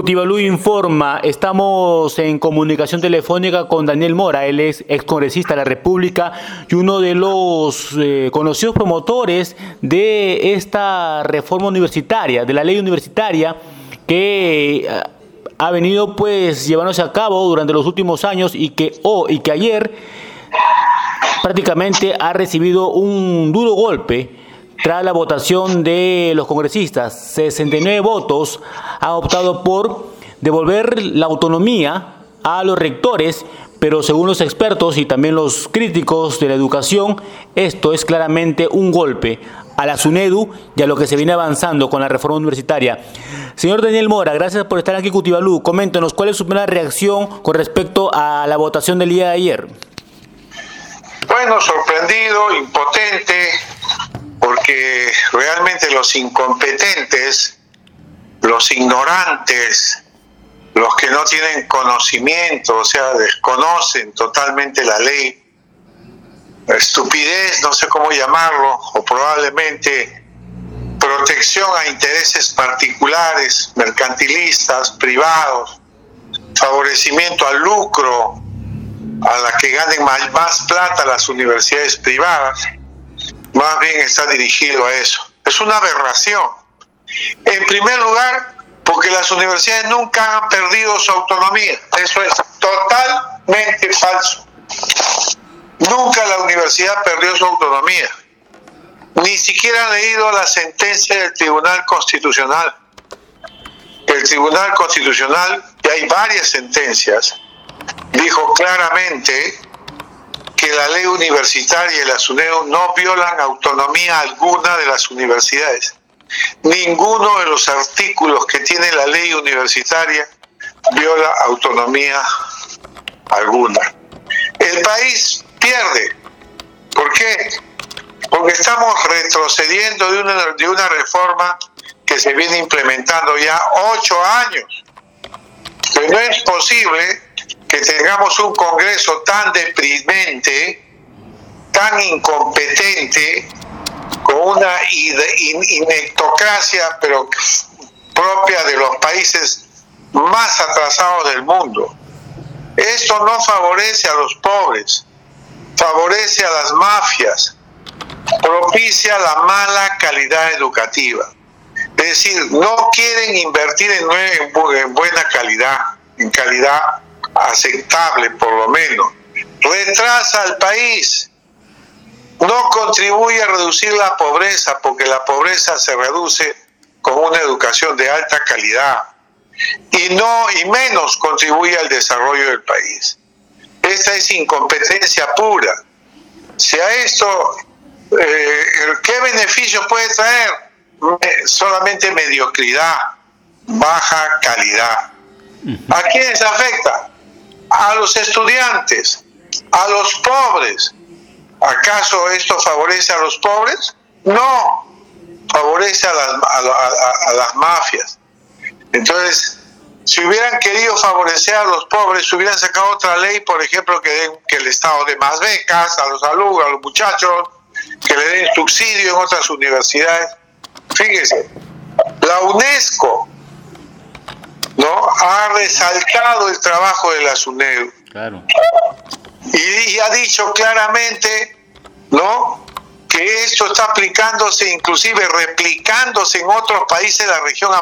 Cutibalú informa, estamos en comunicación telefónica con Daniel Mora, él es ex congresista de la República y uno de los eh, conocidos promotores de esta reforma universitaria, de la ley universitaria que eh, ha venido pues llevándose a cabo durante los últimos años y que, oh, y que ayer prácticamente ha recibido un duro golpe tras la votación de los congresistas. 69 votos han optado por devolver la autonomía a los rectores, pero según los expertos y también los críticos de la educación, esto es claramente un golpe a la SUNEDU y a lo que se viene avanzando con la reforma universitaria. Señor Daniel Mora, gracias por estar aquí Cutibalú. Coméntenos cuál es su primera reacción con respecto a la votación del día de ayer. Bueno, sorprendido, impotente, porque realmente los incompetentes, los ignorantes, los que no tienen conocimiento, o sea, desconocen totalmente la ley, estupidez, no sé cómo llamarlo, o probablemente protección a intereses particulares, mercantilistas, privados, favorecimiento al lucro, a la que ganen más, más plata las universidades privadas, más bien está dirigido a eso. Es una aberración. En primer lugar, porque las universidades nunca han perdido su autonomía. Eso es totalmente falso. Nunca la universidad perdió su autonomía. Ni siquiera han leído la sentencia del Tribunal Constitucional. El Tribunal Constitucional, y hay varias sentencias, dijo claramente que la ley universitaria y la SUNEDU no violan autonomía alguna de las universidades. Ninguno de los artículos que tiene la ley universitaria viola autonomía alguna. El país pierde. ¿Por qué? Porque estamos retrocediendo de una, de una reforma que se viene implementando ya ocho años. Que no es posible que tengamos un Congreso tan deprimente, tan incompetente, con una inectocracia, pero propia de los países más atrasados del mundo. Esto no favorece a los pobres, favorece a las mafias, propicia la mala calidad educativa. Es decir, no quieren invertir en, en buena calidad, en calidad aceptable por lo menos, retrasa al país, no contribuye a reducir la pobreza, porque la pobreza se reduce con una educación de alta calidad y no y menos contribuye al desarrollo del país. Esta es incompetencia pura. Si a esto, eh, ¿qué beneficio puede traer? Solamente mediocridad, baja calidad. ¿A quiénes afecta? A los estudiantes, a los pobres. ¿Acaso esto favorece a los pobres? No, favorece a las, a, las mafias. Entonces, si hubieran querido favorecer a los pobres, hubieran sacado otra ley, por ejemplo, que den que el Estado dé más becas a los alumnos, a los muchachos, que le den subsidio en otras universidades. Fíjese, la UNESCO resaltado el trabajo de la SUNEDU. Y, ha dicho claramente, ¿no? Que esto está aplicándose, inclusive replicándose en otros países de la región.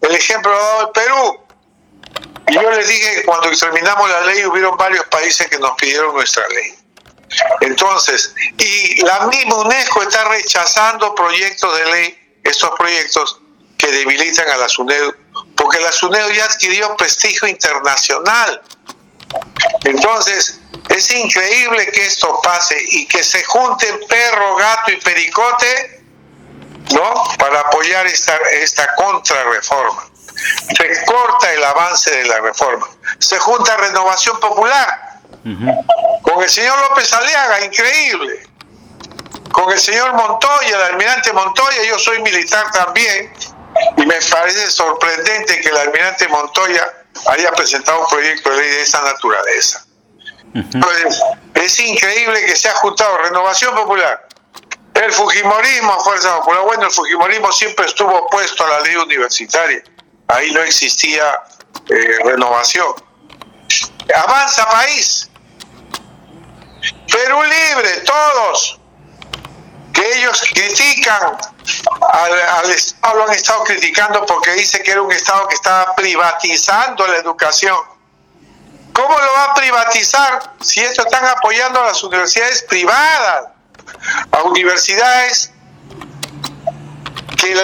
El ejemplo lo ha dado el Perú. Y yo les dije que cuando terminamos la ley hubieron varios países que nos pidieron nuestra ley. Entonces, y la misma UNESCO está rechazando proyectos de ley, estos proyectos que debilitan a la SUNEDU porque la SUNEDO ya adquirió prestigio internacional. Entonces, es increíble que esto pase y que se junten perro, gato y pericote, ¿no? Para apoyar esta, esta contrarreforma. Se corta el avance de la reforma. Se junta Renovación Popular con el señor López Aliaga, increíble. Con el señor Montoya, el almirante Montoya, yo soy militar también, y me parece sorprendente que el almirante Montoya haya presentado un proyecto de ley de esa naturaleza. Entonces, es increíble que se ha juntado Renovación Popular, el Fujimorismo, Fuerza Popular. Bueno, el Fujimorismo siempre estuvo opuesto a la ley universitaria, ahí no existía eh, renovación. Avanza país. Perú libre, todos. Que ellos critican al, Estado, lo han estado criticando porque dice que era un Estado que estaba privatizando la educación. ¿Cómo lo va a privatizar si esto están apoyando a las universidades privadas? A universidades que,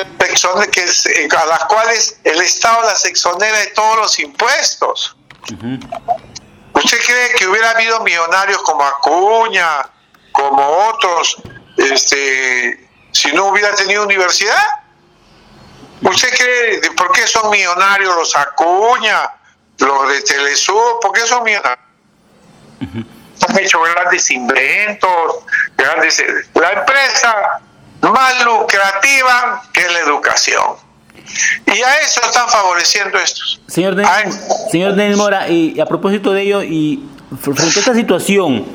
que a las cuales el Estado las exonera de todos los impuestos. ¿Usted cree que hubiera habido millonarios como Acuña, como otros, este, si no hubiera tenido universidad? ¿Usted cree por qué son millonarios los Acuña, los de Telesur? ¿Por qué son millonarios? Han hecho grandes inventos, grandes... La empresa más lucrativa que la educación. Y a eso están favoreciendo estos. Señor señor Denis Mora, y a propósito de ello, y frente a esta situación,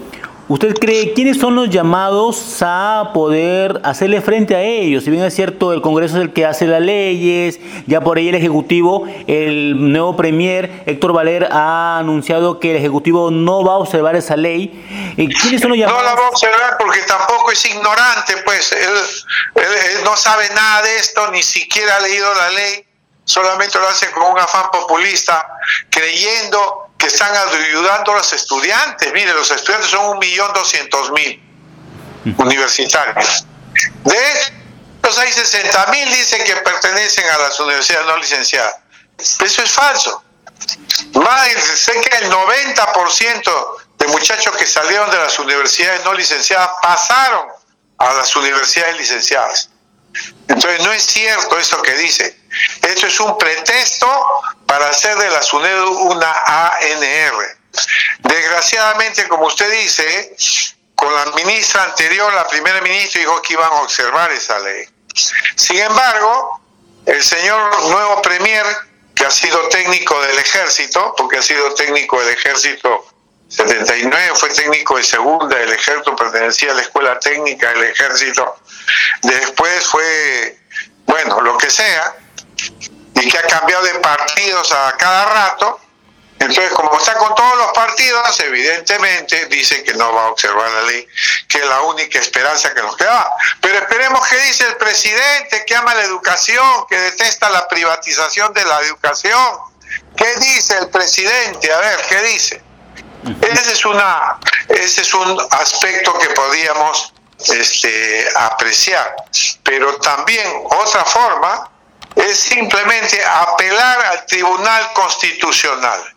¿Usted cree quiénes son los llamados a poder hacerle frente a ellos? Si bien es cierto, el Congreso es el que hace las leyes, ya por ahí el Ejecutivo, el nuevo Premier, Héctor Valer, ha anunciado que el Ejecutivo no va a observar esa ley. ¿Quiénes son los llamados? No la va a observar porque tampoco es ignorante, pues él, él no sabe nada de esto, ni siquiera ha leído la ley, solamente lo hace con un afán populista, creyendo que están ayudando a los estudiantes. Mire, los estudiantes son un millón doscientos mil universitarios. De estos hay 60 mil dicen que pertenecen a las universidades no licenciadas. Eso es falso. Más, sé que el 90% de muchachos que salieron de las universidades no licenciadas pasaron a las universidades licenciadas. Entonces no es cierto eso que dice. Esto es un pretexto para hacer de la SUNEDU una ANR. Desgraciadamente, como usted dice, con la ministra anterior, la primera ministra dijo que iban a observar esa ley. Sin embargo, el señor nuevo premier, que ha sido técnico del ejército, porque ha sido técnico del ejército 79, fue técnico de segunda del ejército, pertenecía a la escuela técnica del ejército, después fue, bueno, lo que sea, y que ha cambiado de partidos a cada rato. Entonces, como está con todos los partidos, evidentemente dice que no va a observar la ley, que es la única esperanza que nos queda. Pero esperemos qué dice el presidente, que ama la educación, que detesta la privatización de la educación. ¿Qué dice el presidente? A ver, ¿qué dice? Ese es, una, ese es un aspecto que podíamos este, apreciar. Pero también otra forma es simplemente apelar al Tribunal Constitucional.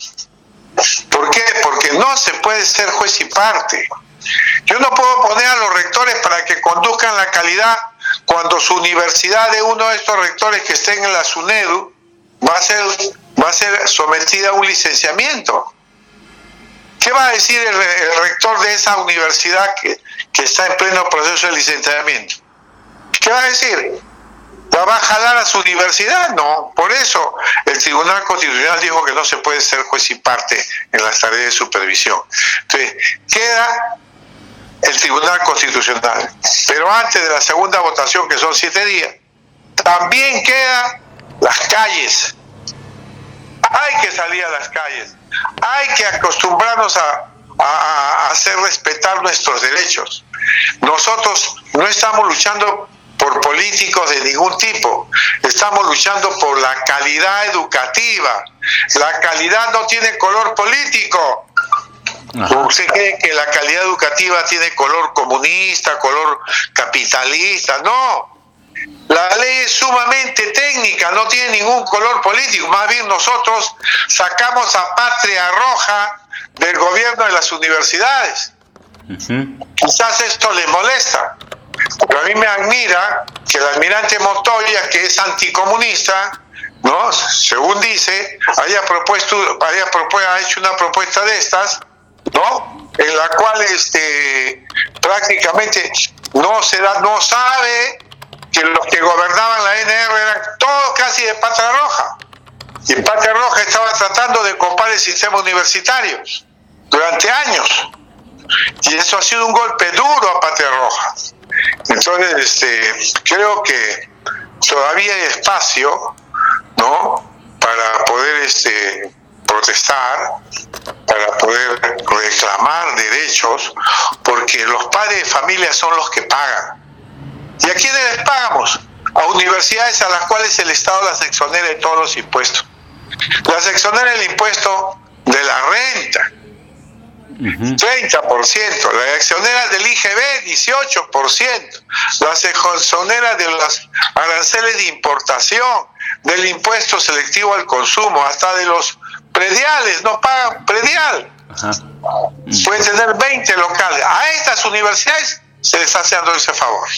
¿Por qué? Porque no se puede ser juez y parte. Yo no puedo poner a los rectores para que conduzcan la calidad cuando su universidad de uno de estos rectores que estén en la SUNEDU va a ser, va a ser sometida a un licenciamiento. ¿Qué va a decir el, rector de esa universidad que, que está en pleno proceso de licenciamiento? ¿Qué va a decir? ¿Va a jalar a su universidad? No. Por eso el Tribunal Constitucional dijo que no se puede ser juez y parte en las tareas de supervisión. Entonces, queda el Tribunal Constitucional. Pero antes de la segunda votación, que son siete días, también quedan las calles. Hay que salir a las calles. Hay que acostumbrarnos a, a hacer respetar nuestros derechos. Nosotros no estamos luchando por políticos de ningún tipo. Estamos luchando por la calidad educativa. La calidad no tiene color político. ¿Usted cree que la calidad educativa tiene color comunista, color capitalista? No. La ley es sumamente técnica, no tiene ningún color político. Más bien nosotros sacamos a Patria Roja del gobierno de las universidades. Quizás esto le molesta, pero a mí me admira que el almirante Montoya, que es anticomunista, ¿no? Según dice, haya propuesto, haya propuesto, ha hecho una propuesta de estas, ¿no? En la cual este prácticamente no se da, no sabe que los que gobernaban la NR eran todos casi de pata roja. Y Patria Roja estaba tratando de copar el sistema universitario durante años. Y eso ha sido un golpe duro a Patria Roja. Entonces, este, creo que todavía hay espacio, ¿no? poder este, protestar, para poder reclamar derechos, porque los padres de familia son los que pagan. ¿Y a quiénes les pagamos? A universidades a las cuales el Estado las exonera de todos los impuestos. Las exonera el impuesto de la renta, 30%, la exonera del IGB 18%, las exoneras de las aranceles de importación, del impuesto selectivo al consumo, hasta de los prediales, no pagan predial. Pueden tener 20 locales. A estas universidades se les está haciendo ese favor.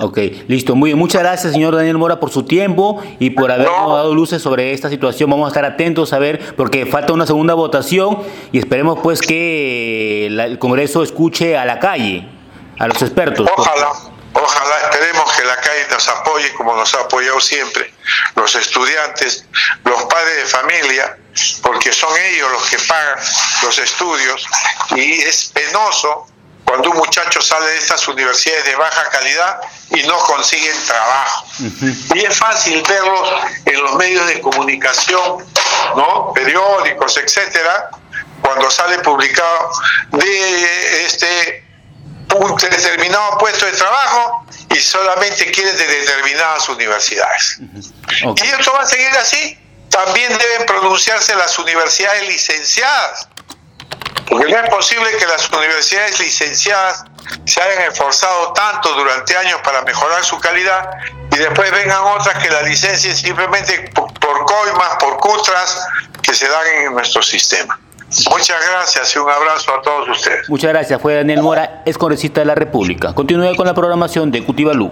Ok, listo. Muy bien, muchas gracias, señor Daniel Mora, por su tiempo y por habernos dado luces sobre esta situación. Vamos a estar atentos a ver, porque falta una segunda votación y esperemos pues que el Congreso escuche a la calle, a los expertos. Ojalá, ojalá, esperemos que la calle nos apoye como nos ha apoyado siempre, los estudiantes, los padres de familia, porque son ellos los que pagan los estudios y es penoso cuando un muchacho sale de estas universidades de baja calidad y no consiguen trabajo. Y es fácil verlos en los medios de comunicación, ¿no? periódicos, etcétera, cuando sale publicado de este un determinado puesto de trabajo y solamente quieren de determinadas universidades. Y esto va a seguir así. También deben pronunciarse las universidades licenciadas porque no es posible que las universidades licenciadas se hayan esforzado tanto durante años para mejorar su calidad y después vengan otras que la licencien simplemente por coimas, por cutras que se dan en nuestro sistema. Muchas gracias y un abrazo a todos ustedes. Muchas gracias. Fue Daniel Mora, ex congresista de la República. Continúe con la programación de Cutibalú.